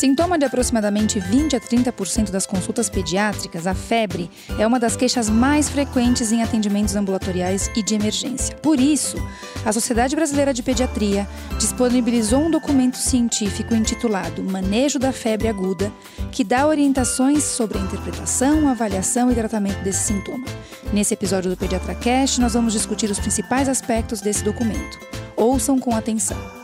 Sintoma de aproximadamente 20 a 30% das consultas pediátricas, a febre é uma das queixas mais frequentes em atendimentos ambulatoriais e de emergência. Por isso, a Sociedade Brasileira de Pediatria disponibilizou um documento científico intitulado Manejo da Febre Aguda, que dá orientações sobre a interpretação, avaliação e tratamento desse sintoma. Nesse episódio do Pediatra Cast, nós vamos discutir os principais aspectos desse documento. Ouçam com atenção.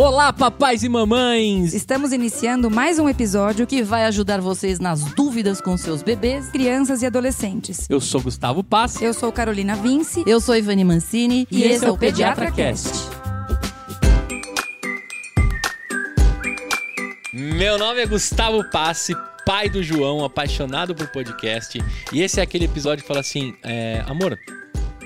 Olá, papais e mamães! Estamos iniciando mais um episódio que vai ajudar vocês nas dúvidas com seus bebês, crianças e adolescentes. Eu sou Gustavo Pass. Eu sou Carolina Vince. Eu sou Ivani Mancini. E, e esse é o Pediatra Cast. Meu nome é Gustavo Passe, pai do João, apaixonado por podcast. E esse é aquele episódio que fala assim: é, amor,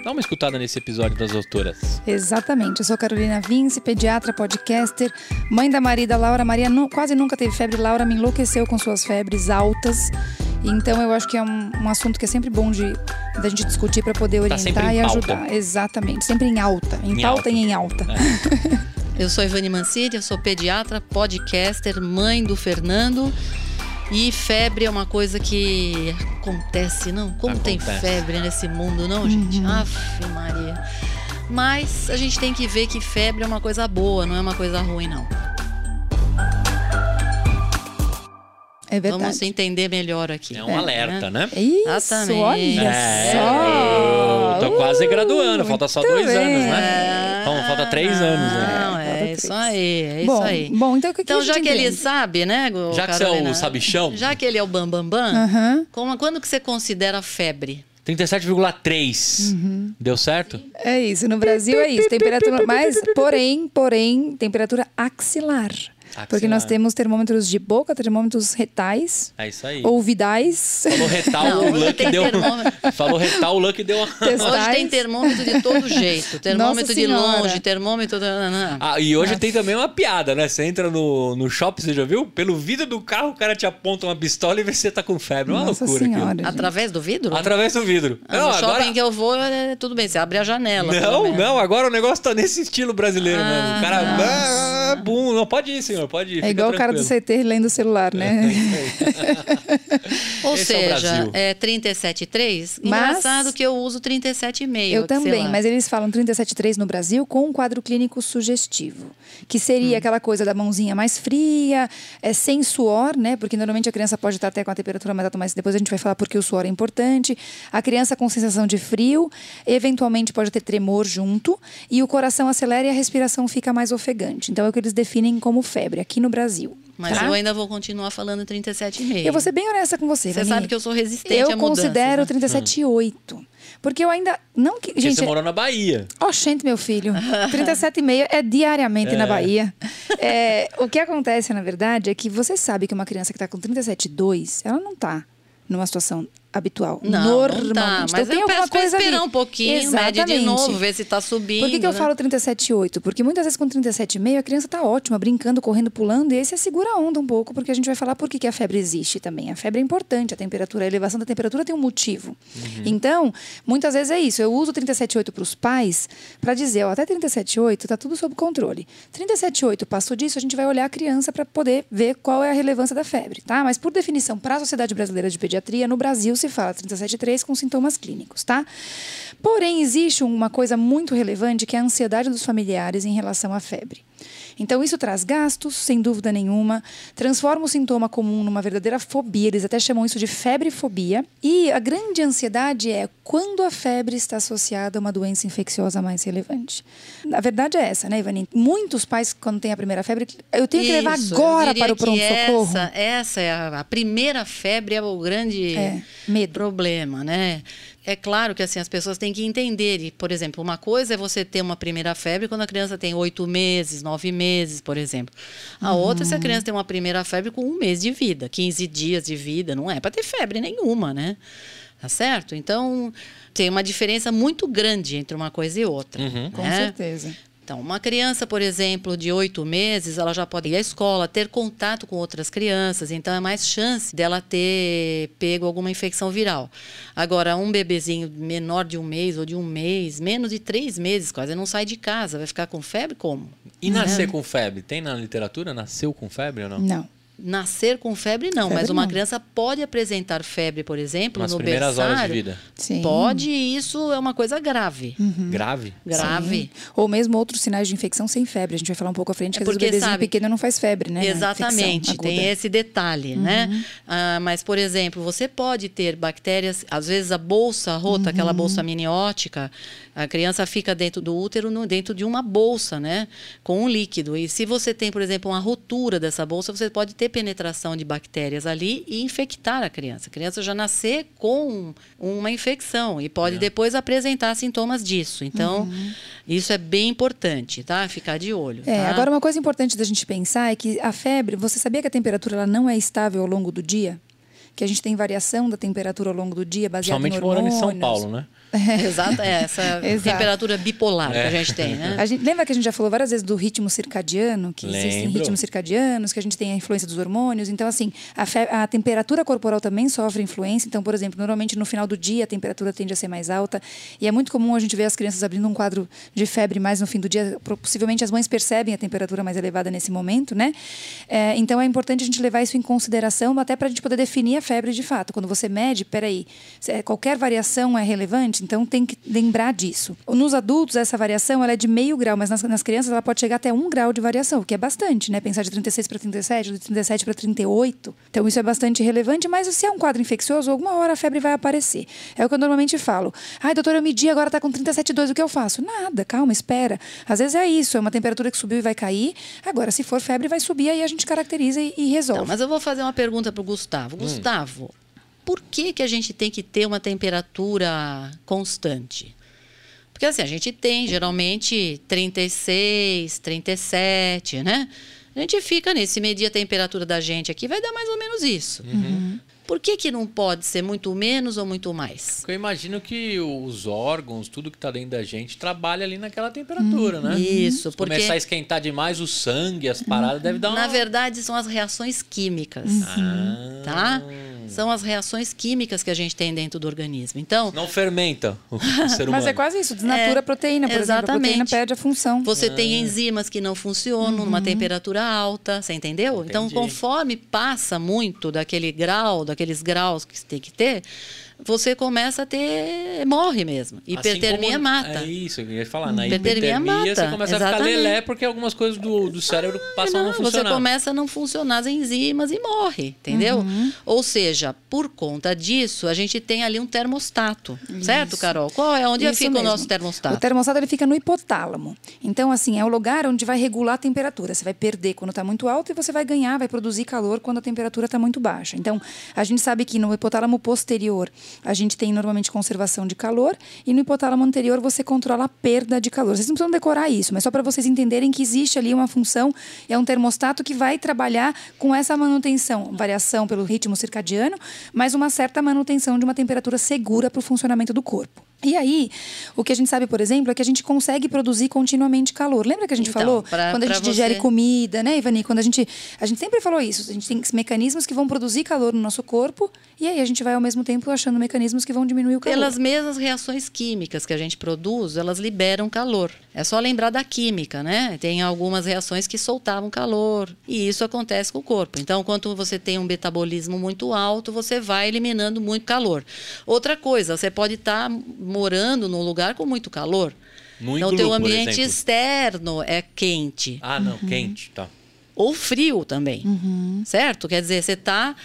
Dá uma escutada nesse episódio das doutoras. Exatamente. Eu sou Carolina Vince, pediatra, podcaster, mãe da marida Laura. Maria nu quase nunca teve febre. Laura me enlouqueceu com suas febres altas. Então eu acho que é um, um assunto que é sempre bom de da gente discutir para poder tá orientar tá e ajudar. Exatamente. Sempre em alta. Em, em pauta alta. e em alta. É. eu sou Ivani Mancini, eu sou pediatra, podcaster, mãe do Fernando. E febre é uma coisa que acontece, não? Como acontece. tem febre nesse mundo, não, gente? Uhum. Aff, Maria. Mas a gente tem que ver que febre é uma coisa boa, não é uma coisa ruim, não. É verdade. Vamos entender melhor aqui. É um é, alerta, né? né? Isso, Exatamente. olha é, só. Eu tô quase graduando, falta só dois bem. anos, né? Então, falta três não, anos, né? Não, é isso aí, é bom, isso aí. Bom, então o que, então, que já que entende? ele sabe, né, Já que Carolina, você é o sabichão. Já que ele é o bambambam, bam, bam, uhum. como, quando que você considera febre? 37,3. Uhum. Deu certo? É isso. No Brasil é isso. Temperatura mais, porém, porém, temperatura axilar. Axilar. Porque nós temos termômetros de boca, termômetros retais. É isso aí. Ouvidais. Falou retal, Não, o Luck deu. Falou retal, o Luck deu uma. Hoje tem termômetro de todo jeito. Termômetro de longe, termômetro. Ah, e hoje Nossa. tem também uma piada, né? Você entra no, no shopping, você já viu? Pelo vidro do carro, o cara te aponta uma pistola e vê se você tá com febre. Uma Nossa loucura. Senhora, Através do vidro? Através do vidro. Ah, não, no agora... shopping que eu vou, é, tudo bem, você abre a janela. Não, não, agora o negócio tá nesse estilo brasileiro ah, mesmo. O cara. Bum, não pode ir, senhor, pode ir. É igual o cara do CT lendo o celular, né? É Ou Esse é seja, é, é 37,3. Engraçado que eu uso 37,5. Eu também, mas eles falam 37,3 no Brasil com um quadro clínico sugestivo. Que seria hum. aquela coisa da mãozinha mais fria, é, sem suor, né? Porque normalmente a criança pode estar até com a temperatura mais alta, mas depois a gente vai falar porque o suor é importante. A criança com sensação de frio, eventualmente pode ter tremor junto, e o coração acelera e a respiração fica mais ofegante. Então é o que eles definem como febre. Aqui no Brasil. Mas tá? eu ainda vou continuar falando 37,5. Eu vou ser bem honesta com você. Você sabe que eu sou resistente eu a mudanças. Eu considero 37,8. Né? Porque eu ainda. Não que. Porque gente, você morou na Bahia. Oxente, meu filho. 37,5 é diariamente é. na Bahia. É, o que acontece, na verdade, é que você sabe que uma criança que está com 37,2, ela não está numa situação habitual. Não, normalmente. Não tá. Mas então, tem alguma coisa esperar ali. um pouquinho, Exatamente. mede de novo, ver se está subindo. Por que, que eu né? falo 37,8? Porque muitas vezes com 37,5 a criança está ótima, brincando, correndo, pulando, e esse é segura a onda um pouco, porque a gente vai falar por que, que a febre existe também. A febre é importante, a temperatura, a elevação da temperatura tem um motivo. Uhum. Então, muitas vezes é isso. Eu uso 37,8 para os pais para dizer, ó, até 37,8 está tudo sob controle. 37,8 passou disso, a gente vai olhar a criança para poder ver qual é a relevância da febre, tá? Mas por definição, para a Sociedade Brasileira de Pediatria, no Brasil se fala 37,3 com sintomas clínicos, tá? Porém, existe uma coisa muito relevante que é a ansiedade dos familiares em relação à febre. Então, isso traz gastos, sem dúvida nenhuma, transforma o sintoma comum numa verdadeira fobia, eles até chamam isso de febrefobia. E a grande ansiedade é quando a febre está associada a uma doença infecciosa mais relevante. A verdade é essa, né, Ivani? Muitos pais, quando têm a primeira febre, eu tenho que levar agora para o pronto-socorro. Essa, essa é a, a, primeira febre, é o grande é, problema, né? É claro que assim as pessoas têm que entender. E, por exemplo, uma coisa é você ter uma primeira febre quando a criança tem oito meses, nove meses, por exemplo. A uhum. outra é se a criança tem uma primeira febre com um mês de vida, 15 dias de vida. Não é para ter febre nenhuma, né? Tá certo? Então, tem uma diferença muito grande entre uma coisa e outra. Uhum. Né? Com certeza. Então, uma criança, por exemplo, de oito meses, ela já pode ir à escola, ter contato com outras crianças, então é mais chance dela ter pego alguma infecção viral. Agora, um bebezinho menor de um mês ou de um mês, menos de três meses quase, não sai de casa, vai ficar com febre como? E nascer com febre? Tem na literatura? Nasceu com febre ou não? Não. Nascer com febre não, Febre mas uma não. criança pode apresentar febre, por exemplo, Nas no primeiras horas de berçário. vida. Sim. Pode, e isso é uma coisa grave. Grave? Grave. Sim. Ou mesmo outros sinais de infecção sem febre. A gente vai falar um pouco à frente, É que às vezes porque, o bebezinho sabe, pequeno não faz febre, né? Exatamente, tem esse detalhe, né? Ah, mas, por exemplo, você pode ter bactérias, às vezes a bolsa rota, aquela bolsa miniótica, a criança fica dentro do útero, no- dentro de uma bolsa, né? Com um líquido. E se você tem, por exemplo, uma ruptura dessa bolsa, você pode ter penetração de bactérias ali e infectar a criança. A criança já nascer com uma infecção e pode depois apresentar sintomas disso. Então, isso é bem importante, tá? Ficar de olho. É, tá? agora uma coisa importante da gente pensar é que a febre, você sabia que a temperatura ela não é estável ao longo do dia? Que a gente tem variação da temperatura ao longo do dia baseada Somente morando hormônios. em São Paulo, né? Exato, é essa Exato. temperatura bipolar que a gente tem, né? A gente, lembra que a gente já falou várias vezes do ritmo circadiano, que existem Lembro. ritmos circadianos, que a gente tem a influência dos hormônios. Então, assim, a, fe- a temperatura corporal também sofre influência. Então, por exemplo, normalmente no final do dia a temperatura tende a ser mais alta. E é muito comum a gente ver as crianças abrindo um quadro de febre mais no fim do dia. Possivelmente as mães percebem a temperatura mais elevada nesse momento, né? É, então, é importante a gente levar isso em consideração, até para a gente poder definir a febre de fato. Quando você mede, peraí, é, qualquer variação é relevante, então tem que lembrar disso. Nos adultos, essa variação ela é de meio grau, mas nas, nas crianças ela pode chegar até um grau de variação, o que é bastante, né? Pensar de 36 para 37, de 37 para 38. Então, isso é bastante relevante, mas se é um quadro infeccioso, alguma hora a febre vai aparecer. É o que eu normalmente falo. Ai, doutor, eu medi, agora está com 37,2, o que eu faço? Nada, calma, espera. Às vezes é isso, é uma temperatura que subiu e vai cair. Agora, se for febre, vai subir, aí a gente caracteriza e, e resolve. Não, mas eu vou fazer uma pergunta para o Gustavo. Gustavo, por que, que a gente tem que ter uma temperatura constante? Porque assim, a gente tem geralmente 36, 37, né? A gente fica nesse, medir a temperatura da gente aqui, vai dar mais ou menos isso. Por que, que não pode ser muito menos ou muito mais? Porque eu imagino que os órgãos, tudo que tá dentro da gente, trabalha ali naquela temperatura, né? Isso, Se porque começar a esquentar demais o sangue, as paradas, deve dar uma... na verdade são as reações químicas, Ah. tá? São as reações químicas que a gente tem dentro do organismo. Então, Não fermenta o ser humano. Mas é quase isso, desnatura É, a proteína, por exemplo. A proteína exatamente. perde a função. Você Ah. tem enzimas que não funcionam numa temperatura alta, você entendeu? Então, Entendi. conforme passa muito daquele grau, daqueles graus que tem que ter, você começa a ter. morre mesmo. Assim Hipertermia como- mata. É isso, eu ia falar. Na Hipertermia hipertermia, você mata, começa a ficar exatamente. lelé porque algumas coisas do, do cérebro passam a não Não, você funcionar. começa a não funcionar as enzimas e morre, entendeu? Uhum. Ou seja, por conta disso, a gente tem ali um termostato, certo, Carol? Qual é onde Isso fica o mesmo. nosso termostato? O termostato ele fica no hipotálamo. Então, assim, é o lugar onde vai regular a temperatura. Você vai perder quando está muito alto e você vai ganhar, vai produzir calor quando a temperatura está muito baixa. Então, a gente sabe que no hipotálamo posterior a gente tem normalmente conservação de calor e no hipotálamo anterior você controla a perda de calor. Vocês não precisam decorar isso, mas só para vocês entenderem que existe ali uma função, é um termostato que vai trabalhar com essa manutenção, variação pelo ritmo circadiano, mas uma certa manutenção de uma temperatura segura para o funcionamento do corpo. E aí, o que a gente sabe, por exemplo, é que a gente consegue produzir continuamente calor. Lembra que a gente Então, falou? pra- quando a gente digere você- comida, né, Ivani? Quando a gente. A gente sempre falou isso. A gente tem mecanismos que vão produzir calor no nosso corpo, e aí a gente vai ao mesmo tempo achando mecanismos que vão diminuir o calor. Pelas mesmas reações químicas que a gente produz, elas liberam calor. É só lembrar da química, né? Tem algumas reações que soltavam calor. E isso acontece com o corpo. Então, quando você tem um metabolismo muito alto, você vai eliminando muito calor. Outra coisa, você pode estar morando num lugar com muito calor. No então, teu ambiente externo é quente. Ah, não, quente, tá. ou frio também, certo? Quer dizer, você tá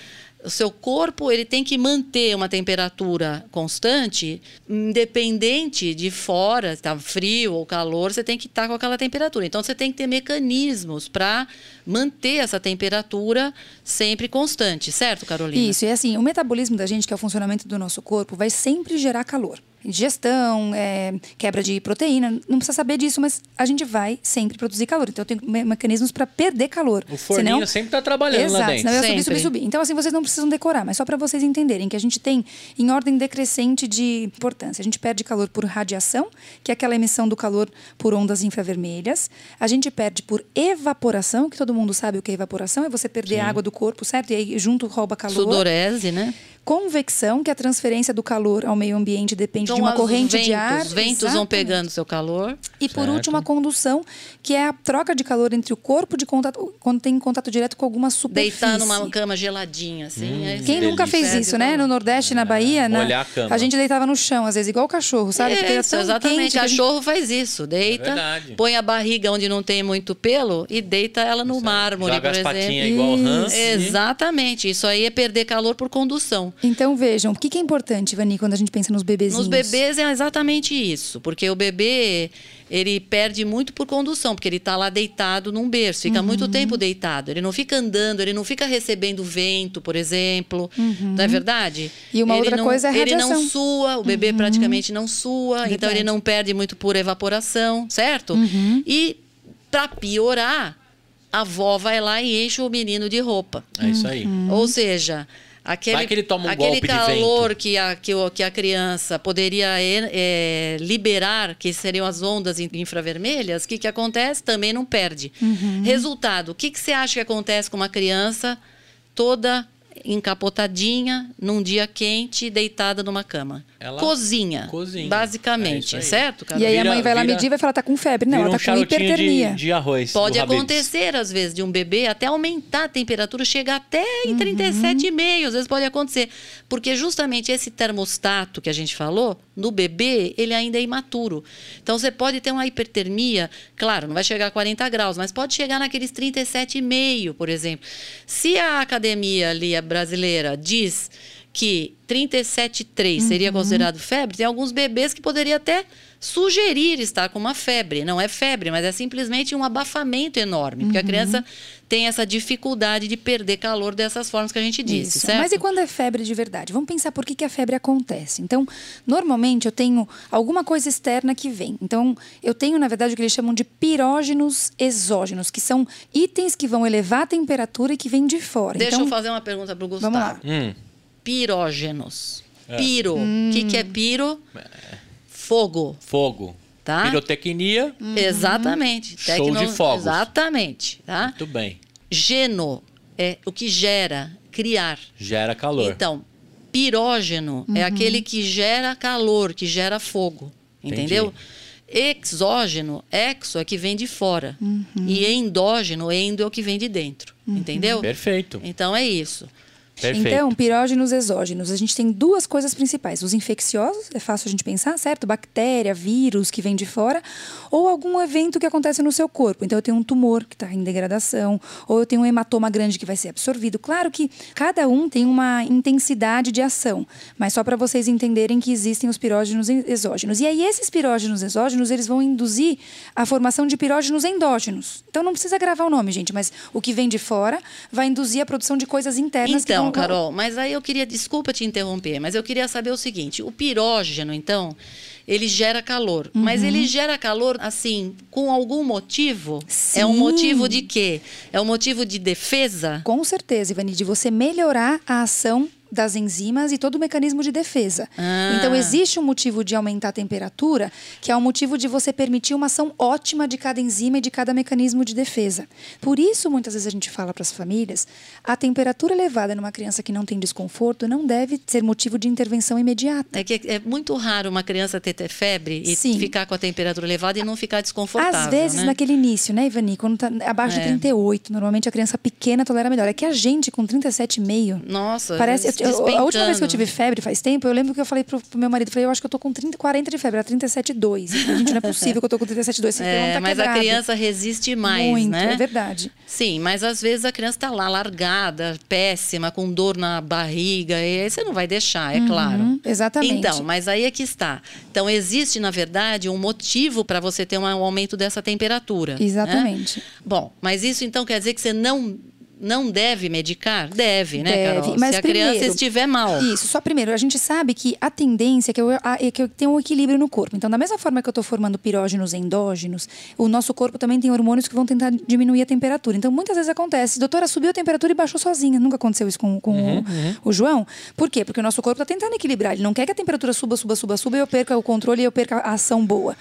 o seu corpo ele tem que manter uma temperatura constante, independente de fora, está frio ou calor, você tem que estar com aquela temperatura. Então você tem que ter mecanismos para manter essa temperatura sempre constante, certo, Carolina? Isso, e assim, o metabolismo da gente, que é o funcionamento do nosso corpo, vai sempre gerar calor. Digestão, é, quebra de proteína. Não precisa saber disso, mas a gente vai sempre produzir calor. Então eu tenho me mecanismos para perder calor. O forninho Senão- sempre tá trabalhando Exato, lá dentro. senão eu subir, subir, subir. Então, assim, vocês não precisam decorar, mas só para vocês entenderem que a gente tem em ordem decrescente de importância. A gente perde calor por radiação, que é aquela emissão do calor por ondas infravermelhas. A gente perde por evaporação, que todo mundo sabe o que é evaporação, é você perder a água do corpo, certo? E aí junto rouba calor. Sudorese, né? Convecção, que é a transferência do calor ao meio ambiente depende de Então, uma os corrente ventos, de ar. Os ventos vão Exatamente. pegando seu calor. E por Certo. último, a condução, que é a troca de calor entre o corpo de contato, quando tem contato direto com alguma superfície. Deitar numa cama geladinha, assim. aí Quem você nunca fez isso, o né? No Nordeste, na Bahia, na- molhar a cama. gente deitava no chão, às vezes, igual o cachorro, sabe? Porque Isso, tão exatamente. quente que a gente- Cachorro faz isso. Deita, verdade. põe a barriga onde não tem muito pelo e deita ela no mármore, Joga por as exemplo. patinhas igual o Hans. Exatamente. Isso aí é perder calor por condução. Então, vejam, o que é importante, Vani, quando a gente pensa nos bebezinhos? Nos bebês é exatamente isso, porque o bebê ele perde muito por condução, porque ele está lá deitado num berço, fica Uhum. muito tempo deitado, ele não fica andando, ele não fica recebendo vento, por exemplo, não é verdade? Uhum. E uma ele outra não, coisa é a Ele não radiação. Uhum. sua, o bebê praticamente não sua, então Verdade. ele não perde muito por evaporação, certo? Uhum. E para piorar, a avó vai lá e enche o menino de roupa. É isso aí. Uhum. Ou seja, aquele, Vai que ele toma um aquele golpe de calor vento. que a, que, o- que a criança poderia eh, eh, liberar, que seriam as ondas in- infravermelhas, o que, que acontece? Também não perde. Uhum. Resultado, o que, que você acha que acontece com uma criança toda encapotadinha, num dia quente, deitada numa cama? Ela cozinha, cozinha. É basicamente, aí. certo? Carol? E aí Vira- a mãe vai lá vira- medir e vai falar, tá com febre. Não, ela um tá com charutinho hipertermia. de, de arroz. Pode acontecer, às vezes, de um bebê até aumentar a temperatura, chegar até em Uhum. 37,5. Às vezes pode acontecer. Porque justamente esse termostato que a gente falou, no bebê, ele ainda é imaturo. Então você pode ter uma hipertermia, claro, não vai chegar a 40 graus, mas pode chegar naqueles 37,5, por exemplo. Se a academia ali, a brasileira, diz que 37,3 seria considerado febre, tem alguns bebês que poderia até sugerir estar com uma febre. Não é febre, mas é simplesmente um abafamento enorme, porque a criança tem essa dificuldade de perder calor dessas formas que a gente disse, Isso. certo? Mas e quando é febre de verdade? Vamos pensar por que, que a febre acontece. Então, normalmente eu tenho alguma coisa externa que vem. Então, eu tenho, na verdade, o que eles chamam de pirógenos exógenos, que são itens que vão elevar a temperatura e que vêm de fora. Deixa então, eu fazer uma pergunta para o Gustavo. Vamos lá. Hum, Pirógenos. É. Piro. O que, que é piro? Fogo. fogo. Tá? Pirotecnia. Exatamente. Show de fogos. Exatamente. Tá? Muito bem. Geno é o que gera, criar. Gera calor. Então, pirógeno é aquele que gera calor, que gera fogo. Entendi. Entendeu? Exógeno, exo é que vem de fora. E endógeno, endo é o que vem de dentro. Entendeu? Perfeito. Então é isso. Perfeito. Então, pirógenos exógenos. A gente tem duas coisas principais. Os infecciosos, é fácil a gente pensar, certo? Bactéria, vírus que vem de fora, ou algum evento que acontece no seu corpo. Então, eu tenho um tumor que está em degradação, ou eu tenho um hematoma grande que vai ser absorvido. Claro que cada um tem uma intensidade de ação, mas só para vocês entenderem que existem os pirógenos en- exógenos. E aí, esses pirógenos exógenos, eles vão induzir a formação de pirógenos endógenos. Então, não precisa gravar o nome, gente, mas o que vem de fora vai induzir a produção de coisas internas que Então, Carol, mas aí eu queria, desculpa te interromper, mas eu queria saber o seguinte: o pirógeno, então, ele gera calor, mas Uhum. ele gera calor assim, com algum motivo? É um Sim. motivo de quê? É um motivo de defesa? Com certeza, Ivani, de você melhorar a ação das enzimas e todo o mecanismo de defesa. Ah. Então, existe um motivo de aumentar a temperatura, que é o motivo de você permitir uma ação ótima de cada enzima e de cada mecanismo de defesa. Por isso, muitas vezes a gente fala para as famílias, a temperatura elevada numa criança que não tem desconforto não deve ser motivo de intervenção imediata. É que é muito raro uma criança ter, ter febre e Sim. ficar com a temperatura elevada e não ficar desconfortável. Às vezes, né? naquele início, né, Ivani? Quando tá abaixo É. de 38, normalmente a criança pequena tolera melhor. É que a gente com 37,5 Nossa, Parece. Eu- a última vez que eu tive febre faz tempo, eu lembro que eu falei pro, pro meu marido, falei, eu acho que eu tô com 30, 40 de febre, era 37,2. Eu falei, Gente, não é possível que eu tô com 37,2. Esse É, tá mas a quebrado. criança resiste mais, Muito, né? é verdade. Sim, mas às vezes a criança está lá largada, péssima, com dor na barriga, e aí você não vai deixar, é claro. Uhum, exatamente. Então, mas aí é que está. Então, existe, na verdade, um motivo para você ter um aumento dessa temperatura. né? Exatamente. Bom, mas isso então quer dizer que você não não deve medicar? Deve, né, Deve, Carol? mas Se a criança primeiro- estiver mal. Isso, só primeiro, a gente sabe que a tendência é que eu, a- é que eu tenha um equilíbrio no corpo. Então, da mesma forma que eu estou formando pirógenos endógenos, o nosso corpo também tem hormônios que vão tentar diminuir a temperatura. Então, muitas vezes acontece, doutora, subiu a temperatura e baixou sozinha. Nunca aconteceu isso com, com o, o João. Por quê? Porque o nosso corpo está tentando equilibrar. Ele não quer que a temperatura suba, suba, suba, suba e eu perca o controle e eu perca a ação boa.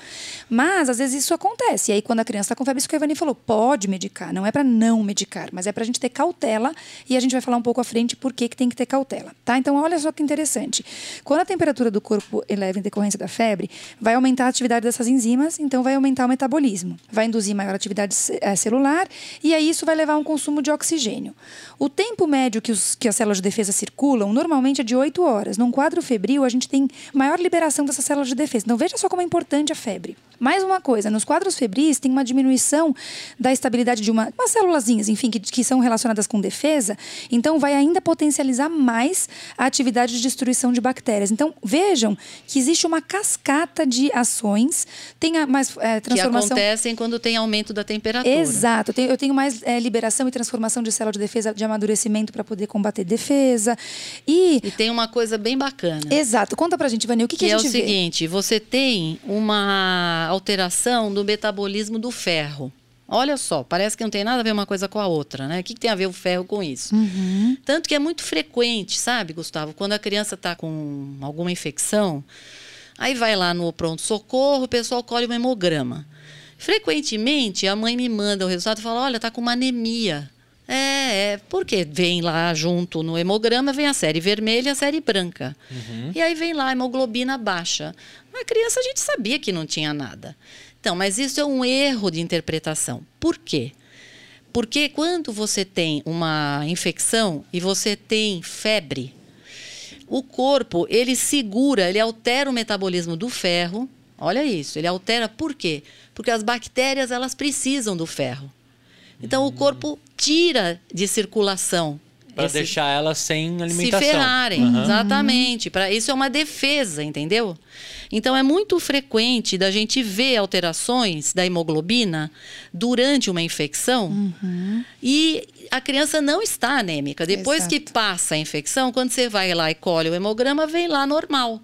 Mas, às vezes, isso acontece. E aí, quando a criança está com febre, isso que a Ivani falou, pode medicar. Não é para não medicar, mas é para a gente ter cautela. E a gente vai falar um pouco à frente por que, que tem que ter cautela. Tá? Então, olha só que interessante. Quando a temperatura do corpo eleva em decorrência da febre, vai aumentar a atividade dessas enzimas, então vai aumentar o metabolismo. Vai induzir maior atividade eh, celular e aí isso vai levar a um consumo de oxigênio. O tempo médio que, os, que as células de defesa circulam normalmente é de 8 horas. Num quadro febril, a gente tem maior liberação dessas células de defesa. Então, veja só como é importante a febre. Mais uma coisa, nos quadros febris tem uma diminuição da estabilidade de uma, umas célulazinhas, enfim, que, que são relacionadas com defesa, então vai ainda potencializar mais a atividade de destruição de bactérias. Então, vejam que existe uma cascata de ações, tem a mais Que transformação... acontecem quando tem aumento da temperatura. Exato. Eu tenho, mais eh, liberação e transformação de célula de defesa, de amadurecimento para poder combater defesa. E, E tem uma coisa bem bacana. exato. Conta pra gente, Vani, o que, que, que a é o gente vê? seguinte, você tem uma alteração do metabolismo do ferro. Olha só, parece que não tem nada a ver uma coisa com a outra, né? O que, que tem a ver o ferro com isso? Uhum. Tanto que é muito frequente, sabe, Gustavo? Quando a criança está com alguma infecção, aí vai lá no pronto-socorro, o pessoal colhe um hemograma. Frequentemente, a mãe me manda o resultado e fala: olha, tá com uma anemia. É, é, porque vem lá junto no hemograma, vem a série vermelha e a série branca. E aí vem lá a hemoglobina baixa. A criança a gente sabia que não tinha nada. Então, mas isso é um erro de interpretação. Por quê? Porque quando você tem uma infecção e você tem febre, o corpo ele segura, ele altera o metabolismo do ferro. Olha isso, ele altera por quê? Porque as bactérias elas precisam do ferro. Então o corpo tira de circulação Pra esse- deixar ela sem alimentação. se ferrarem, Aham. exatamente. Para isso é uma defesa, entendeu? Então é muito frequente da gente ver alterações da hemoglobina durante uma infecção Uhum. e a criança não está anêmica. Depois que Exato. passa a infecção, quando você vai lá e colhe o hemograma, vem lá normal.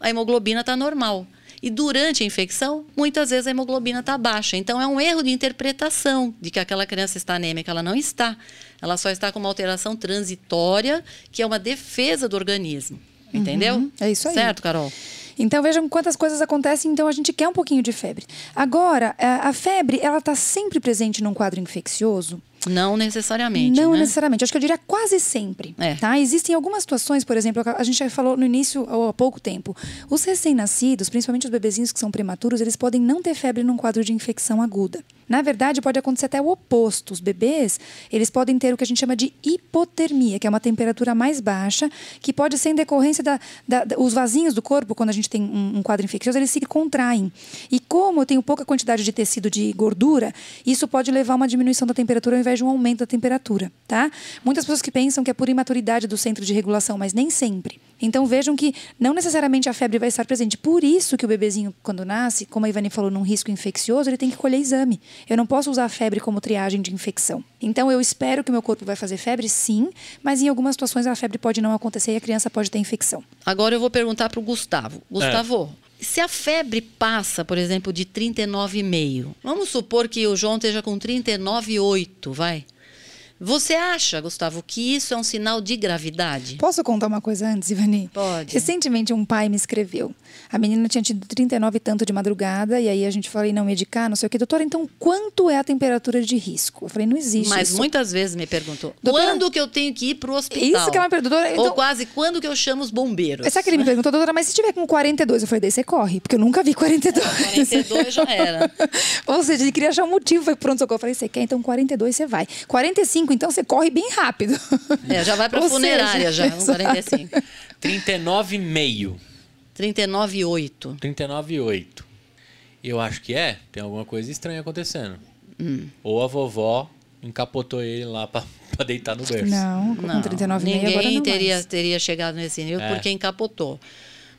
A hemoglobina está normal. E durante a infecção, muitas vezes a hemoglobina está baixa. Então é um erro de interpretação de que aquela criança está anêmica. Ela não está. Ela só está com uma alteração transitória, que é uma defesa do organismo. Entendeu? É isso aí. Certo, Carol? Então vejam quantas coisas acontecem, então a gente quer um pouquinho de febre. Agora, a a febre, ela está sempre presente num quadro infeccioso? Não necessariamente. Não né? necessariamente, acho que eu diria quase sempre. É. Tá? Existem algumas situações, por exemplo, a gente já falou no início, ou há pouco tempo. Os recém-nascidos, principalmente os bebezinhos que são prematuros, eles podem não ter febre num quadro de infecção aguda. Na verdade, pode acontecer até o oposto. Os bebês, eles podem ter o que a gente chama de hipotermia, que é uma temperatura mais baixa, que pode ser em decorrência da, da- da- os vasinhos do corpo, quando a gente tem um, um quadro infeccioso, eles se contraem. E como eu tenho pouca quantidade de tecido de gordura, isso pode levar a uma diminuição da temperatura ao invés de um aumento da temperatura, tá? Muitas pessoas que pensam que é por imaturidade do centro de regulação, mas nem sempre. Então vejam que não necessariamente a febre vai estar presente. Por isso que o bebezinho, quando nasce, como a Ivani falou, num risco infeccioso, ele tem que colher exame. Eu não posso usar a febre como triagem de infecção. Então eu espero que o meu corpo vai fazer febre, sim, mas em algumas situações a febre pode não acontecer e a criança pode ter infecção. Agora eu vou perguntar para o Gustavo. Gustavo, se a febre passa, por exemplo, de 39,5, vamos supor que o João esteja com 39,8, vai? Você acha, Gustavo, que isso é um sinal de gravidade? Posso contar uma coisa antes, Ivani? Pode. Recentemente, um pai me escreveu. A menina tinha tido 39 e tanto de madrugada, e aí a gente falou, não medicar, não sei o quê. Doutora, então quanto é a temperatura de risco? Eu falei, não existe Mas isso. muitas vezes me perguntou, Doutora- quando que eu tenho que ir para o hospital? Isso que ela me perguntou. doutora, Ou então- quase, quando que eu chamo os bombeiros? Sabe que ele me perguntou, doutora, mas se tiver com 42? Eu falei, daí você corre, porque eu nunca vi 42. 42 já era. Ou seja, ele queria achar um motivo, foi pronto socorro. Eu falei, você quer? Então 42 você vai. 45, então você corre bem rápido. É, já vai para funerária seja, já, um exato. 45. 39,5. 39,8. 39,8. Eu acho que é. Tem alguma coisa estranha acontecendo. Ou a vovó encapotou ele lá pra, pra deitar no berço. Não, com Não, 39,5 ninguém agora não teria, mais. teria chegado nesse nível É. porque encapotou.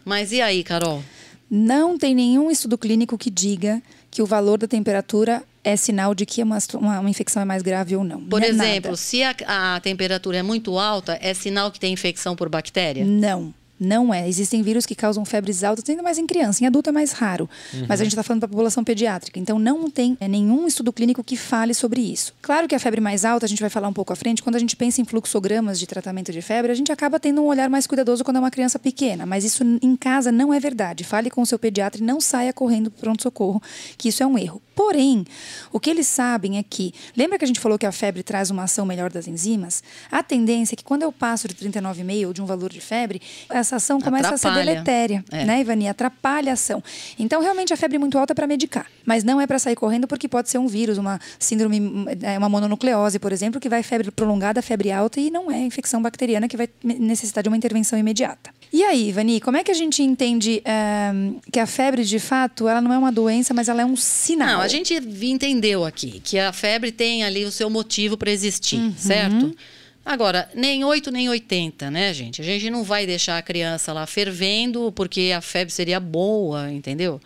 Mas e aí, Carol? Não tem nenhum estudo clínico que diga que o valor da temperatura é é sinal de que uma, uma, uma infecção é mais grave ou não. Por não é exemplo, nada. se a, a temperatura é muito alta, é sinal que tem infecção por bactéria? Não. Não é. Existem vírus que causam febres altas, ainda mais em criança. Em adulto é mais raro. Mas a gente está falando para a população pediátrica. Então, não tem é, nenhum estudo clínico que fale sobre isso. Claro que a febre mais alta, a gente vai falar um pouco à frente, quando a gente pensa em fluxogramas de tratamento de febre, a gente acaba tendo um olhar mais cuidadoso quando é uma criança pequena. Mas isso em casa não é verdade. Fale com o seu pediatra e não saia correndo para pronto-socorro, que isso é um erro. Porém, o que eles sabem é que, lembra que a gente falou que a febre traz uma ação melhor das enzimas? A tendência é que quando eu passo de 39,5 ou de um valor de febre, essa ação começa a ser Atrapalha. deletéria, É. né, Ivani? Atrapalha a ação. Então, realmente, a febre muito alta é para medicar. Mas não é para sair correndo, porque pode ser um vírus, uma síndrome, é, uma mononucleose, por exemplo, que vai febre prolongada, febre alta, e não é infecção bacteriana que vai necessitar de uma intervenção imediata. E aí, Ivani, como é que a gente entende eh, que a febre, de fato, ela não é uma doença, mas ela é um sinal? Não, a gente entendeu aqui que a febre tem ali o seu motivo para existir, Uhum. certo? Agora, nem 8 nem 80, né, gente? A gente não vai deixar a criança lá fervendo porque a febre seria boa, entendeu?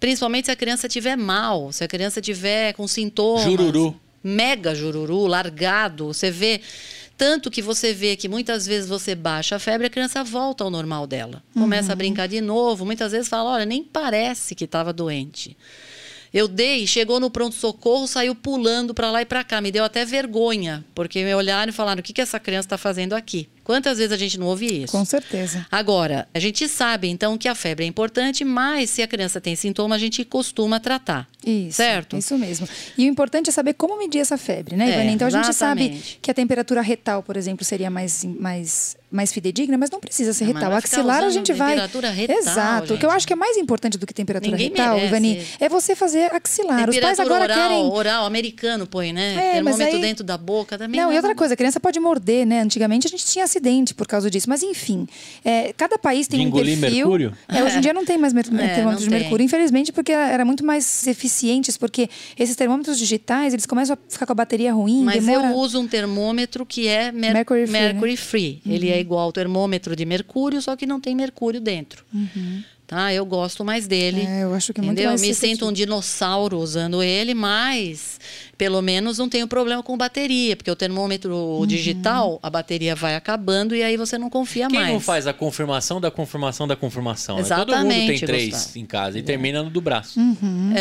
Principalmente se a criança tiver mal, se a criança tiver com sintomas. Jururu. Mega jururu, largado. Você vê. Tanto que você vê que muitas vezes você baixa a febre, a criança volta ao normal dela. Começa a brincar de novo. Muitas vezes fala: olha, nem parece que estava doente. Eu dei, chegou no pronto-socorro, saiu pulando para lá e para cá. Me deu até vergonha, porque me olharam e falaram: o que, que essa criança está fazendo aqui? Quantas vezes a gente não ouve isso? Com certeza. Agora, a gente sabe então que a febre é importante, mas se a criança tem sintoma, a gente costuma tratar. Isso, Certo? Isso mesmo. E o importante é saber como medir essa febre, né, É, Ivani? Então a gente sabe que a temperatura retal, por exemplo, seria mais, mais, mais fidedigna, mas não precisa ser Não, mas retal. ficar axilar a gente vai. temperatura retal, Exato. O que eu gente. acho que é mais importante do que temperatura Ninguém retal. Ivani, é você fazer axilar. Os pais agora oral, querem. oral, americano põe, né? É, mas Termômetro aí- dentro da boca também. Não, e outra coisa, a criança pode morder, né? Antigamente a gente tinha acidente por causa disso. Mas enfim, é, cada país tem De um perfil. mercúrio? É, hoje em dia não tem mais mer- É, termômetros de mercúrio, infelizmente, porque era muito mais eficientes, porque esses termômetros digitais, eles começam a ficar com a bateria ruim, Mas demora... eu uso um termômetro que é mer Mercury mercury free, free. né? Ele é igual ao termômetro de mercúrio, só que não tem mercúrio dentro. Tá? Eu gosto mais dele. É, eu acho que é muito entendeu? mais Me efetivo. sinto um dinossauro usando ele, mas pelo menos não tenho problema com bateria, porque o termômetro Uhum. digital, a bateria vai acabando e aí você não confia Quem mais. não faz a confirmação da confirmação da confirmação? né? Todo mundo tem Exatamente, três Gustavo. em casa e termina no do braço.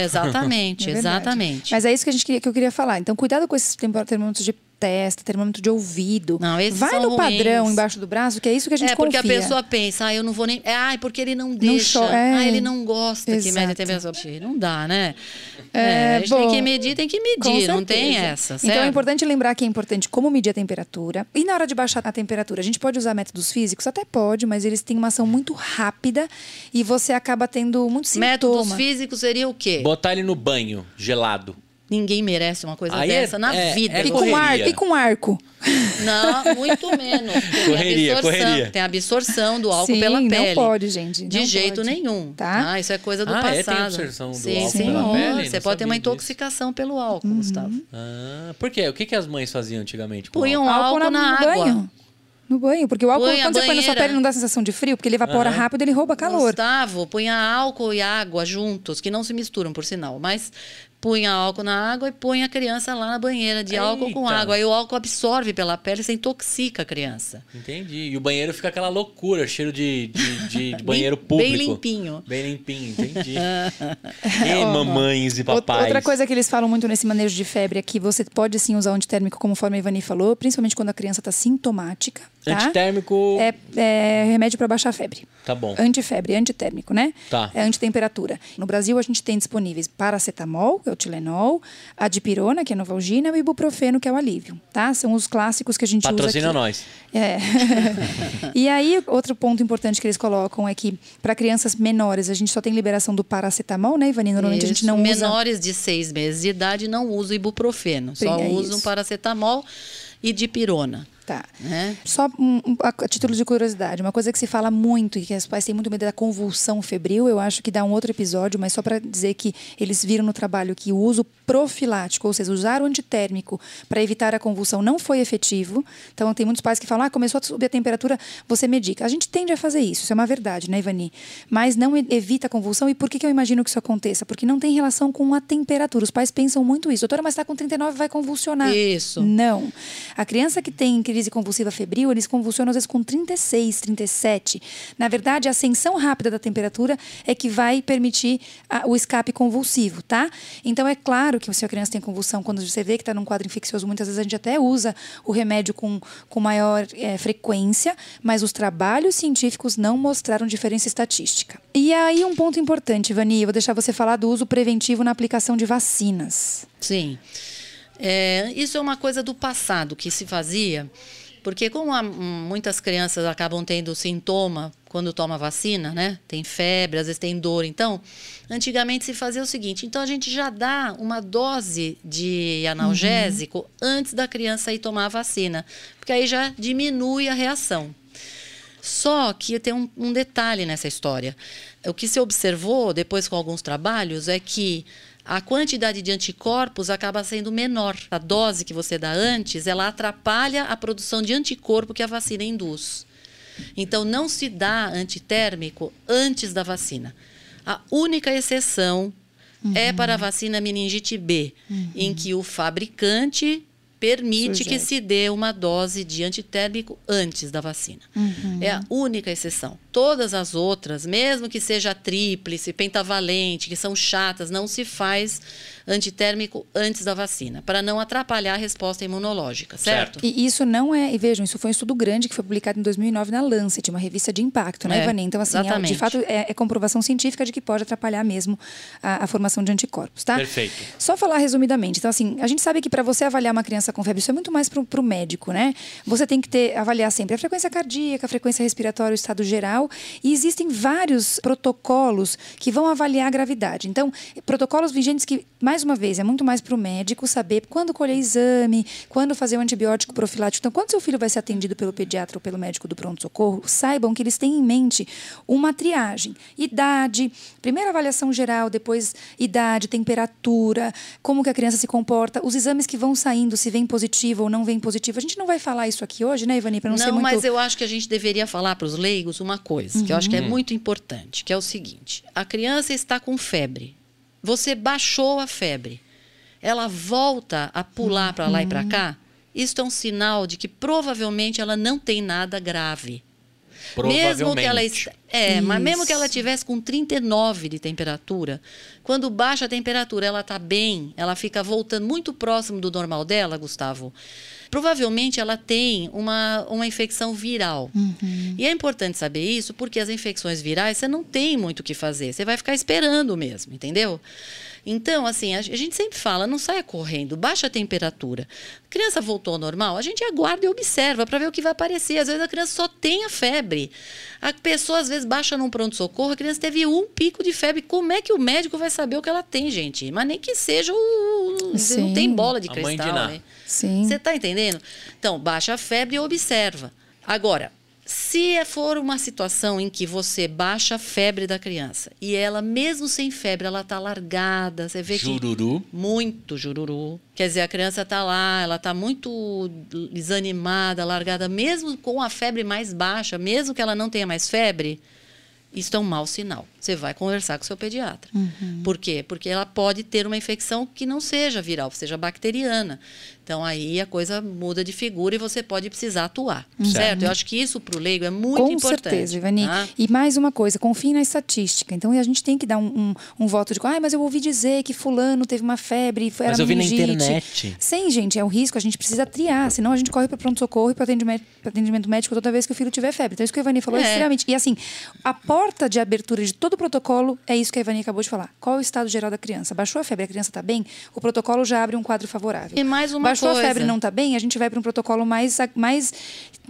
Exatamente, É exatamente. Mas é isso que, a gente queria, que eu queria falar. Então, cuidado com esses termômetros de testa, termômetro de ouvido. Não, esses Vai são no padrão ruins. embaixo do braço, que é isso que a gente é porque confia. a pessoa pensa, ah, eu não vou nem. É, ah, porque ele não deixa. cho- é. Ah, ele não gosta que mede a Exato. temperatura. Não dá, né? É, a gente bom, tem que medir, tem que medir. Não tem essa, certo? Então é importante lembrar que é importante como medir a temperatura. E na hora de baixar a temperatura, a gente pode usar métodos físicos? Até pode, mas eles têm uma ação muito rápida e você acaba tendo muito sintoma. Métodos físicos seria o quê? Botar ele no banho, gelado. Ninguém merece uma coisa Aí é- dessa na é- vida. é E com, arco, e com arco. Não, muito menos. Tem Correria, absorção, correria. Tem absorção do álcool Sim, pela não pele. pode, gente, De não jeito pode. nenhum. Tá? Ah, isso é coisa do Ah, é? Tem passado. absorção do Sim, álcool senhor. pela pele? Você Não pode ter uma sabia disso. intoxicação pelo álcool, Uhum. Gustavo. Ah, por quê? O que, que as mães faziam antigamente? com Punham álcool? álcool, na- na no água. banho. No banho, porque o álcool, Põe quando você põe na sua pele, não dá sensação de frio, porque ele evapora Aham. rápido, ele rouba calor. Gustavo, punha álcool e água juntos, que não se misturam, por sinal. Mas punha álcool na água e põe a criança lá na banheira de álcool com Eita. água. Aí o álcool absorve pela pele e você intoxica a criança. Entendi. E o banheiro fica aquela loucura, cheiro de, de, de- de banheiro Bem- público. bem limpinho. Bem limpinho, entendi. e mamães e papais. Outra coisa que eles falam muito nesse manejo de febre é que você pode sim usar o antitérmico, conforme a Ivani falou, principalmente quando a criança está sintomática. Tá? Antitérmico. É, é remédio para baixar a febre. Tá bom. Antifebre, antitérmico, né? Tá. É antitemperatura. No Brasil, a gente tem disponíveis paracetamol, que é o Tilenol, a dipirona, que é a Novalgina, e o ibuprofeno, que é o alívio, tá? São os clássicos que a gente Patrocina usa aqui. nós. É. e aí, outro ponto importante que eles colocam é que para crianças menores, a gente só tem liberação do paracetamol, né, Ivani? Normalmente a gente Isso, não usa. Menores de seis meses de idade não usam ibuprofeno. Só É usam isso. paracetamol e dipirona. Tá. Né? Só um, a, a título de curiosidade, uma coisa que se fala muito e que os pais têm muito medo da convulsão febril, eu acho que dá um outro episódio, mas só para dizer que eles viram no trabalho que o uso profilático, ou seja, usar o antitérmico para evitar a convulsão não foi efetivo. Então tem muitos pais que falam: "Ah, começou a subir a temperatura, você medica". A gente tende a fazer isso, isso é uma verdade, né, Ivani? Mas não evita a convulsão. E por que, que eu imagino que isso aconteça? Porque não tem relação com a temperatura. Os pais pensam muito isso. Doutora, mas está com 39 vai convulsionar. Isso. Não. A criança que tem crise convulsiva febril, eles convulsionam às vezes com 36, 37. Na verdade, a ascensão rápida da temperatura é que vai permitir a, o escape convulsivo, tá? Então, é claro que se a criança tem convulsão, quando você vê que está num quadro infeccioso, muitas vezes a gente até usa o remédio com, com maior é, frequência, mas os trabalhos científicos não mostraram diferença estatística. E aí, um ponto importante, Vani, eu vou deixar você falar do uso preventivo na aplicação de vacinas. Sim. É, isso é uma coisa do passado que se fazia, porque como há, muitas crianças acabam tendo sintoma quando toma vacina, né? Tem febre, às vezes tem dor. Então, antigamente se fazia o seguinte: então a gente já dá uma dose de analgésico uhum. antes da criança ir tomar a vacina, porque aí já diminui a reação. Só que tem um, um detalhe nessa história. O que se observou depois com alguns trabalhos é que a quantidade de anticorpos acaba sendo menor. A dose que você dá antes, ela atrapalha a produção de anticorpo que a vacina induz. Então, não se dá antitérmico antes da vacina. A única exceção uhum. é para a vacina meningite B, uhum. em que o fabricante permite que se dê uma dose de antitérmico antes da vacina. Uhum. É a única exceção. Todas as outras, mesmo que seja tríplice, pentavalente, que são chatas, não se faz antitérmico antes da vacina, para não atrapalhar a resposta imunológica, certo? certo? E isso não é, e vejam, isso foi um estudo grande que foi publicado em 2009 na Lancet, uma revista de impacto, né, é, Ivani? Então, assim, é, de fato, é, é, comprovação científica de que pode atrapalhar mesmo a, a, formação de anticorpos, tá? Perfeito. Só falar resumidamente. Então, assim, a gente sabe que para você avaliar uma criança com febre, isso é muito mais para o médico, né? Você tem que ter, avaliar sempre a frequência cardíaca, a frequência respiratória, o estado geral, e existem vários protocolos que vão avaliar a gravidade. Então, protocolos vigentes que mais uma vez, é muito mais para o médico saber quando colher exame, quando fazer o antibiótico profilático. Então, quando seu filho vai ser atendido pelo pediatra ou pelo médico do pronto-socorro, saibam que eles têm em mente uma triagem. Idade, primeira avaliação geral, depois idade, temperatura, como que a criança se comporta, os exames que vão saindo, se vem positivo ou não vem positivo. A gente não vai falar isso aqui hoje, né, Ivani? Para não, não ser muito... mas eu acho que a gente deveria falar para os leigos uma coisa, uhum. que eu acho que é uhum. muito importante, que é o seguinte: a criança está com febre. Você baixou a febre. Ela volta a pular para lá e para cá. Isso é um sinal de que provavelmente ela não tem nada grave. Mesmo que ela é, Isso. mas mesmo que ela tivesse com 39 de temperatura, quando baixa a temperatura, ela está bem, ela fica voltando muito próximo do normal dela, Gustavo. Provavelmente ela tem uma, uma infecção viral. Uhum. E é importante saber isso porque as infecções virais você não tem muito o que fazer. Você vai ficar esperando mesmo, entendeu? Então, assim, a gente sempre fala, não saia correndo, baixa a temperatura. A criança voltou ao normal, a gente aguarda e observa para ver o que vai aparecer. Às vezes a criança só tem a febre. A pessoa, às vezes, baixa num pronto-socorro, a criança teve um pico de febre. Como é que o médico vai saber o que ela tem, gente? Mas nem que seja o. Sim. Não tem bola de cristal, né? Sim. Você está entendendo? Então, baixa a febre e observa. Agora, se for uma situação em que você baixa a febre da criança e ela, mesmo sem febre, ela está largada, você vê jururu. que. Muito jururu. Quer dizer, a criança está lá, ela está muito desanimada, largada, mesmo com a febre mais baixa, mesmo que ela não tenha mais febre, isso é um mau sinal. Você vai conversar com o seu pediatra. Uhum. Por quê? Porque ela pode ter uma infecção que não seja viral, seja bacteriana. Então aí a coisa muda de figura e você pode precisar atuar, uhum. certo? Eu acho que isso para o leigo é muito Com importante. Com certeza, Ivani. Tá? E mais uma coisa, confie na estatística. Então a gente tem que dar um, um, um voto de, ah, mas eu ouvi dizer que fulano teve uma febre, foi Mas eu vi na internet. Sim, gente, é um risco, a gente precisa triar, senão a gente corre para pronto-socorro e para atendimento, atendimento médico toda vez que o filho tiver febre. Então isso que a Ivani falou é, é extremamente. E assim, a porta de abertura de todo o protocolo é isso que a Ivani acabou de falar. Qual é o estado geral da criança? Baixou a febre, a criança está bem? O protocolo já abre um quadro favorável. E mais uma baixou coisa. a febre não está bem, a gente vai para um protocolo mais, mais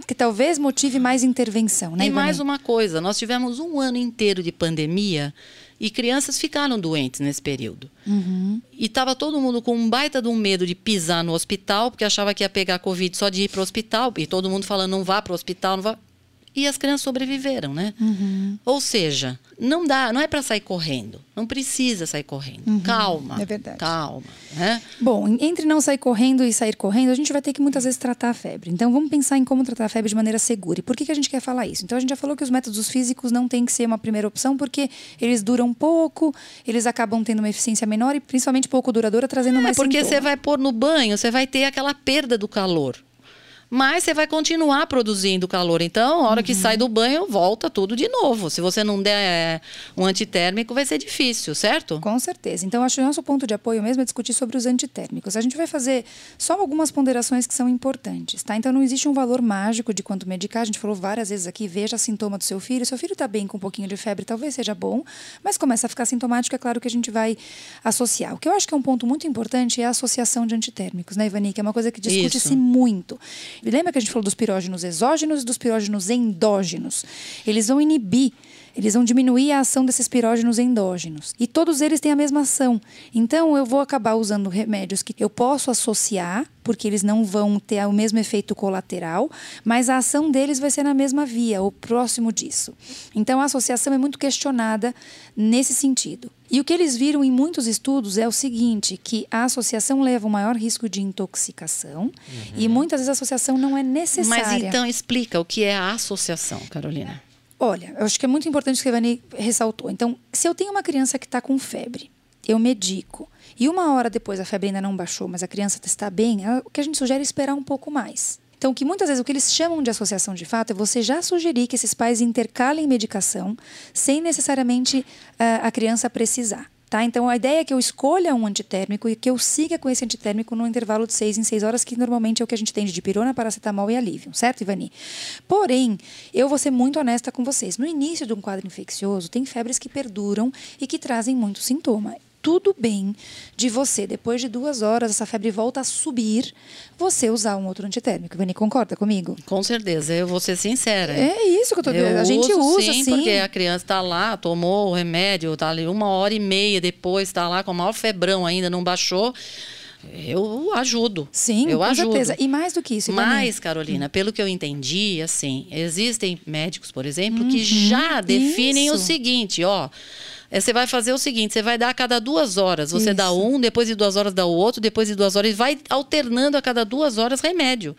que talvez motive mais intervenção, né? E Ivani? mais uma coisa, nós tivemos um ano inteiro de pandemia e crianças ficaram doentes nesse período. Uhum. E estava todo mundo com um baita de um medo de pisar no hospital, porque achava que ia pegar Covid só de ir para o hospital. E todo mundo falando, não vá para o hospital, não vá. E as crianças sobreviveram, né? Uhum. Ou seja, não dá, não é para sair correndo. Não precisa sair correndo. Calma. é verdade. Calma. Né? Bom, en- entre não sair correndo e sair correndo, a gente vai ter que muitas vezes tratar a febre. Então vamos pensar em como tratar a febre de maneira segura. E por que, que a gente quer falar isso? Então a gente já falou que os métodos físicos não têm que ser uma primeira opção porque eles duram pouco, eles acabam tendo uma eficiência menor e principalmente pouco duradoura, trazendo É mais porque sintoma. você vai pôr no banho, você vai ter aquela perda do calor. Mas você vai continuar produzindo calor. Então, a hora que sai do banho, volta tudo de novo. Se você não der é, um antitérmico, vai ser difícil, certo? Com certeza. Então, acho que o nosso ponto de apoio mesmo é discutir sobre os antitérmicos. A gente vai fazer só algumas ponderações que são importantes, tá? Então, não existe um valor mágico de quanto medicar. A gente falou várias vezes aqui, veja sintoma do seu filho. Seu filho está bem com um pouquinho de febre, talvez seja bom, mas começa a ficar sintomático, é claro que a gente vai associar. O que eu acho que é um ponto muito importante é a associação de antitérmicos, né, Ivani? Que é uma coisa que discute-se muito. Lembra que a gente falou dos pirógenos exógenos e dos pirógenos endógenos? Eles vão inibir eles vão diminuir a ação desses pirógenos endógenos. E todos eles têm a mesma ação. Então, eu vou acabar usando remédios que eu posso associar, porque eles não vão ter o mesmo efeito colateral, mas a ação deles vai ser na mesma via, ou próximo disso. Então, a associação é muito questionada nesse sentido. E o que eles viram em muitos estudos é o seguinte, que a associação leva um maior risco de intoxicação e muitas vezes a associação não é necessária. Mas então explica o que é a associação, Carolina. Olha, eu acho que é muito importante o que a Ivani ressaltou. Então, se eu tenho uma criança que está com febre, eu medico, e uma hora depois a febre ainda não baixou, mas a criança está bem, o que a gente sugere é esperar um pouco mais. Então, que muitas vezes o que eles chamam de associação de fato é você já sugerir que esses pais intercalem medicação sem necessariamente ah, a criança precisar. Tá? Então, a ideia é que eu escolha um antitérmico e que eu siga com esse antitérmico no intervalo de seis em seis horas, que normalmente é o que a gente tem de dipirona, paracetamol e alívio, certo, Ivani? Porém, eu vou ser muito honesta com vocês. No início de um quadro infeccioso, tem febres que perduram e que trazem muito sintoma. Tudo bem de você, depois de duas horas, essa febre volta a subir, você usar um outro antitérmico. Ivani, concorda comigo? Com certeza, eu vou ser sincera. É isso que eu tô dizendo. Eu A gente uso, usa, sim, sim. porque a criança está lá, tomou o remédio, está ali uma hora e meia depois, está lá com o maior febrão ainda, não baixou. Eu ajudo. Sim, eu com ajudo. certeza. E mais do que isso. Mas, Carolina, pelo que eu entendi, assim, existem médicos, por exemplo, que já definem o Uhum. isso. seguinte, ó. É, Você vai fazer o seguinte: você vai dar a cada duas horas. Você dá Isso. um, depois de duas horas dá o outro, depois de duas horas, e vai alternando a cada duas horas remédio.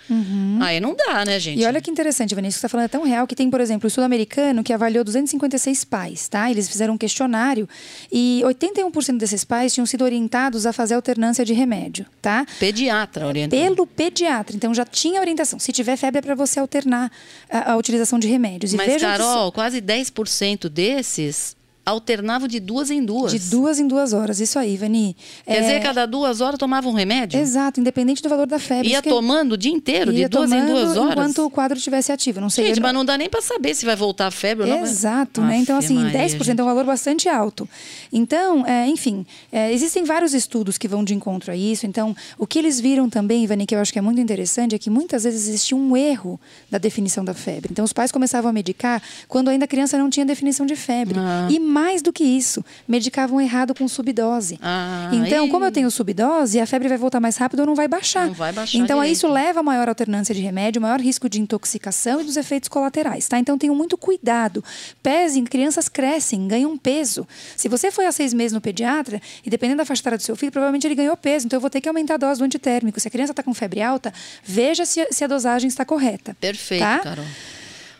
Aí não dá, né, gente? Uhum. E olha que interessante, Vanessa, que você está falando é tão real que tem, por exemplo, o sul-americano que avaliou 256 pais, tá? Eles fizeram um questionário e 81% desses pais tinham sido orientados a fazer alternância de remédio, tá? Pediatra orientou. Pelo pediatra. Então já tinha orientação. Se tiver febre é para você alternar a, a utilização de remédios. E Mas, vejam que Carol, quase 10% desses alternavam de duas em duas. De duas em duas horas, isso aí, Vani. Quer É, dizer, cada duas horas tomava um remédio? Exato, independente do valor da febre. Ia que- tomando o dia inteiro, de ia duas em duas horas? Enquanto o quadro estivesse ativo. Não sei. Gente, não- mas não dá nem para saber se vai voltar a febre ou não. mas- Exato, né? Então, assim, Maria, 10% é um valor bastante alto. Então, é, enfim, é, existem vários estudos que vão de encontro a isso. Então, o que eles viram também, Ivani, que eu acho que é muito interessante, é que muitas vezes existia um erro da definição da febre. Então, os pais começavam a medicar quando ainda a criança não tinha definição de febre. Ah. E mais do que isso, medicavam errado com subdose. Ah, então, e- como eu tenho subdose, a febre vai voltar mais rápido ou não vai baixar. Não vai baixar Então, direito. isso leva a maior alternância de remédio, maior risco de intoxicação e dos efeitos colaterais, tá? Então tenham muito cuidado. Pesem, crianças crescem, ganham peso. Se você foi há seis meses no pediatra, e dependendo da faixa etária do seu filho, provavelmente ele ganhou peso. Então eu vou ter que aumentar a dose do antitérmico. Se a criança está com febre alta, veja se, a- se a dosagem está correta. Perfeito, tá? Carol.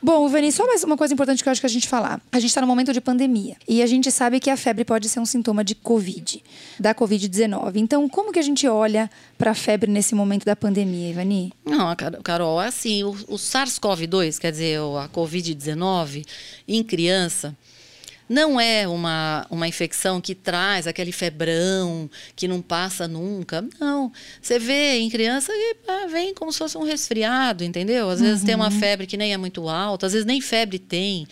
Bom, Vani, só mais uma coisa importante que eu acho que a gente falar. A gente está no momento de pandemia e a gente sabe que a febre pode ser um sintoma de Covid, da Covid-19. Então, como que a gente olha para a febre nesse momento da pandemia, Ivani? Não, Car- Carol, é assim, o, o SARS-CoV-2, quer dizer, a Covid-19, em criança, não é uma, uma infecção que traz aquele febrão que não passa nunca. Não. Você vê em criança que ah, vem como se fosse um resfriado, entendeu? Às vezes tem uma febre que nem é muito alta, às vezes nem febre tem.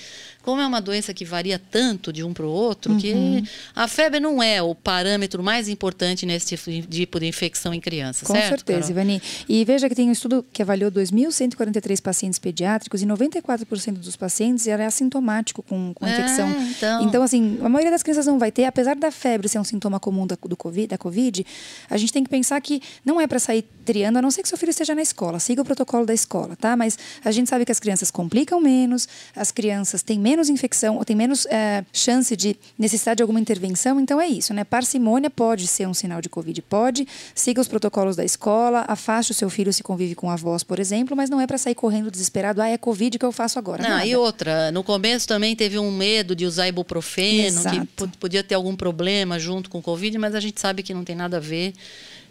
Como é uma doença que varia tanto de um para o outro, uhum. que a febre não é o parâmetro mais importante nesse tipo de infecção em crianças, Com certo? Certeza, Carol? Ivani. E veja que tem um estudo que avaliou 2.143 pacientes pediátricos e 94% dos pacientes era assintomático com, com a é, infecção. Então... então, assim, a maioria das crianças não vai ter, apesar da febre ser um sintoma comum da, do COVID, da COVID, a gente tem que pensar que não é para sair triando, a não ser que seu filho esteja na escola. Siga o protocolo da escola, tá? Mas a gente sabe que as crianças complicam menos, as crianças têm menos infecção, ou têm menos é, chance de necessidade de alguma intervenção. Então é isso, né? Parcimônia pode ser um sinal de Covid, pode. Siga os protocolos da escola, afaste o seu filho se convive com avós, por exemplo, mas não é para sair correndo desesperado. Ah, é Covid que eu faço agora. Não, Nada. e outra, no começo também teve um medo de usar ibuprofeno, Exato. que podia ter algum problema junto com o Covid, mas a gente sabe que não tem nada a ver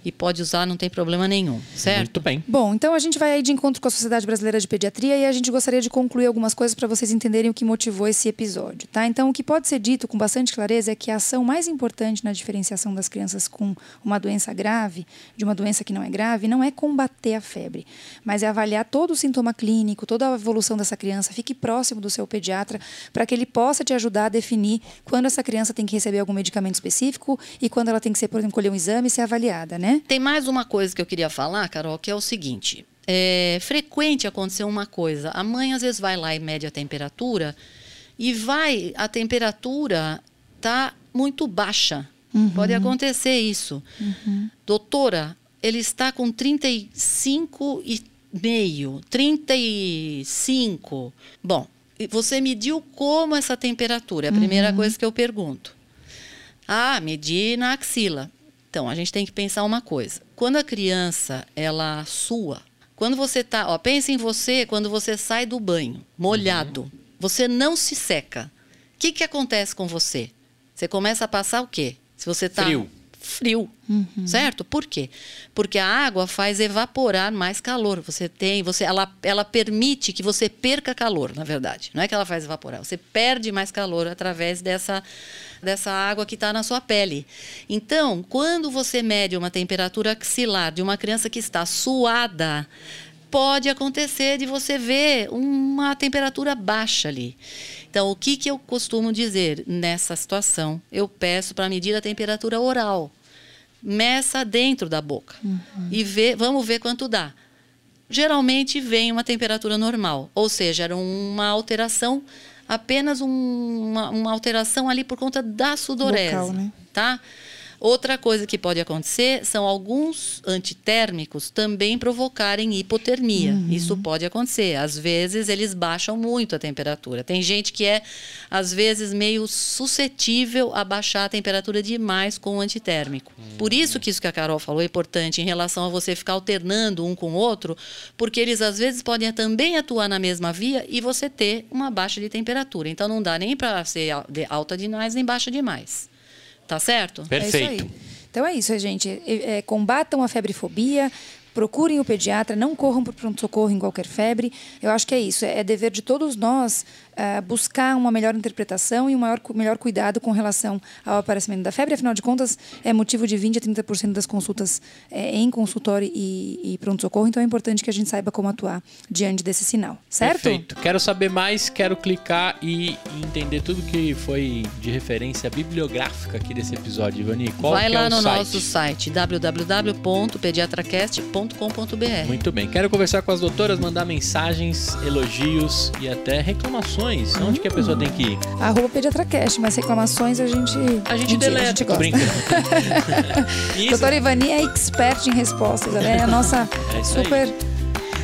e pode usar, não tem problema nenhum, certo? Muito bem. Bom, então a gente vai aí de encontro com a Sociedade Brasileira de Pediatria e a gente gostaria de concluir algumas coisas para vocês entenderem o que motivou esse episódio, tá? Então, o que pode ser dito com bastante clareza é que a ação mais importante na diferenciação das crianças com uma doença grave de uma doença que não é grave não é combater a febre, mas é avaliar todo o sintoma clínico, toda a evolução dessa criança, fique próximo do seu pediatra para que ele possa te ajudar a definir quando essa criança tem que receber algum medicamento específico e quando ela tem que ser, por exemplo, colher um exame e ser avaliada, né? Tem mais uma coisa que eu queria falar, Carol, que é o seguinte: é frequente acontecer uma coisa. A mãe às vezes vai lá e mede a temperatura e vai, a temperatura tá muito baixa. Uhum. Pode acontecer isso. Uhum. Doutora, ele está com 35 e meio, 35. Bom, você mediu como essa temperatura? É a primeira uhum. coisa que eu pergunto. Ah, medi na axila. Então, a gente tem que pensar uma coisa. Quando a criança, ela sua, quando você tá, ó, pense em você quando você sai do banho, molhado, uhum. você não se seca. O que que acontece com você? Você começa a passar o quê? Se você tá frio, frio, uhum. certo? Por quê? Porque a água faz evaporar mais calor. Você tem, você, ela, ela permite que você perca calor, na verdade. Não é que ela faz evaporar, você perde mais calor através dessa dessa água que está na sua pele. Então, quando você mede uma temperatura axilar de uma criança que está suada, pode acontecer de você ver uma temperatura baixa ali. Então, o que, que eu costumo dizer nessa situação? Eu peço para medir a temperatura oral. Meça dentro da boca uhum. e vê, vamos ver quanto dá. Geralmente vem uma temperatura normal, ou seja, era uma alteração apenas um, uma, uma, alteração ali por conta da sudorese, Local, né? tá? Outra coisa que pode acontecer são alguns antitérmicos também provocarem hipotermia. Uhum. Isso pode acontecer. Às vezes eles baixam muito a temperatura. Tem gente que é, às vezes, meio suscetível a baixar a temperatura demais com o antitérmico. Uhum. Por isso que isso que a Carol falou é importante em relação a você ficar alternando um com o outro, porque eles às vezes podem também atuar na mesma via e você ter uma baixa de temperatura. Então não dá nem para ser alta demais nem baixa demais. Tá certo? Perfeito. É então é isso, gente. É, é, combatam a febrefobia, procurem o pediatra, não corram para o pronto-socorro em qualquer febre. Eu acho que é isso. É dever de todos nós uh, buscar uma melhor interpretação e um maior, melhor cuidado com relação ao aparecimento da febre. Afinal de contas, é motivo de 20% a 30% das consultas é, em consultório e, e pronto-socorro. Então é importante que a gente saiba como atuar diante desse sinal. Certo? Perfeito. Quero saber mais, quero clicar e entender tudo que foi de referência bibliográfica aqui desse episódio. Ivani, qual Vai lá é no site? nosso site www.pediatracast.com.br. Muito bem. Quero conversar com as doutoras, mandar mensagens, elogios e até reclamações. Onde que a pessoa tem que ir? Arroba PediatraCast, mas reclamações a gente. A gente mentira, deleta, a gente tô brincando. Doutora Ivani é expert em respostas, ela é a nossa É super. aí.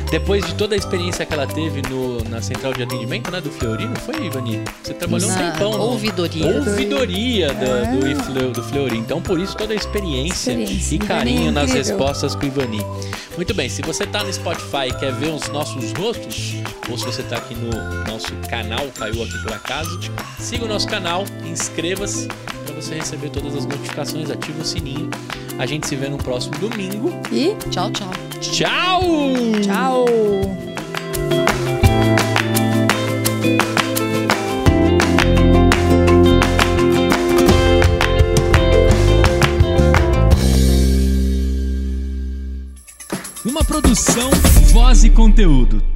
Depois de toda a experiência que ela teve no, na central de atendimento, né, do Fleury, não foi, Ivani? Você trabalhou um Na tempão. no- ouvidoria. Ouvidoria do, É. do, Ifleu- do Fleury. Então, por isso, toda a experiência, Experiência. e Ivani carinho é nas incrível. respostas com o Ivani. Muito bem, se você tá no Spotify e quer ver os nossos rostos, ou se você tá aqui no nosso canal, caiu aqui por acaso, siga o nosso canal, inscreva-se para você receber todas as notificações, ativa o sininho. A gente se vê no próximo domingo. E Tchau, tchau. Tchau! tchau! Uma produção, voz e conteúdo.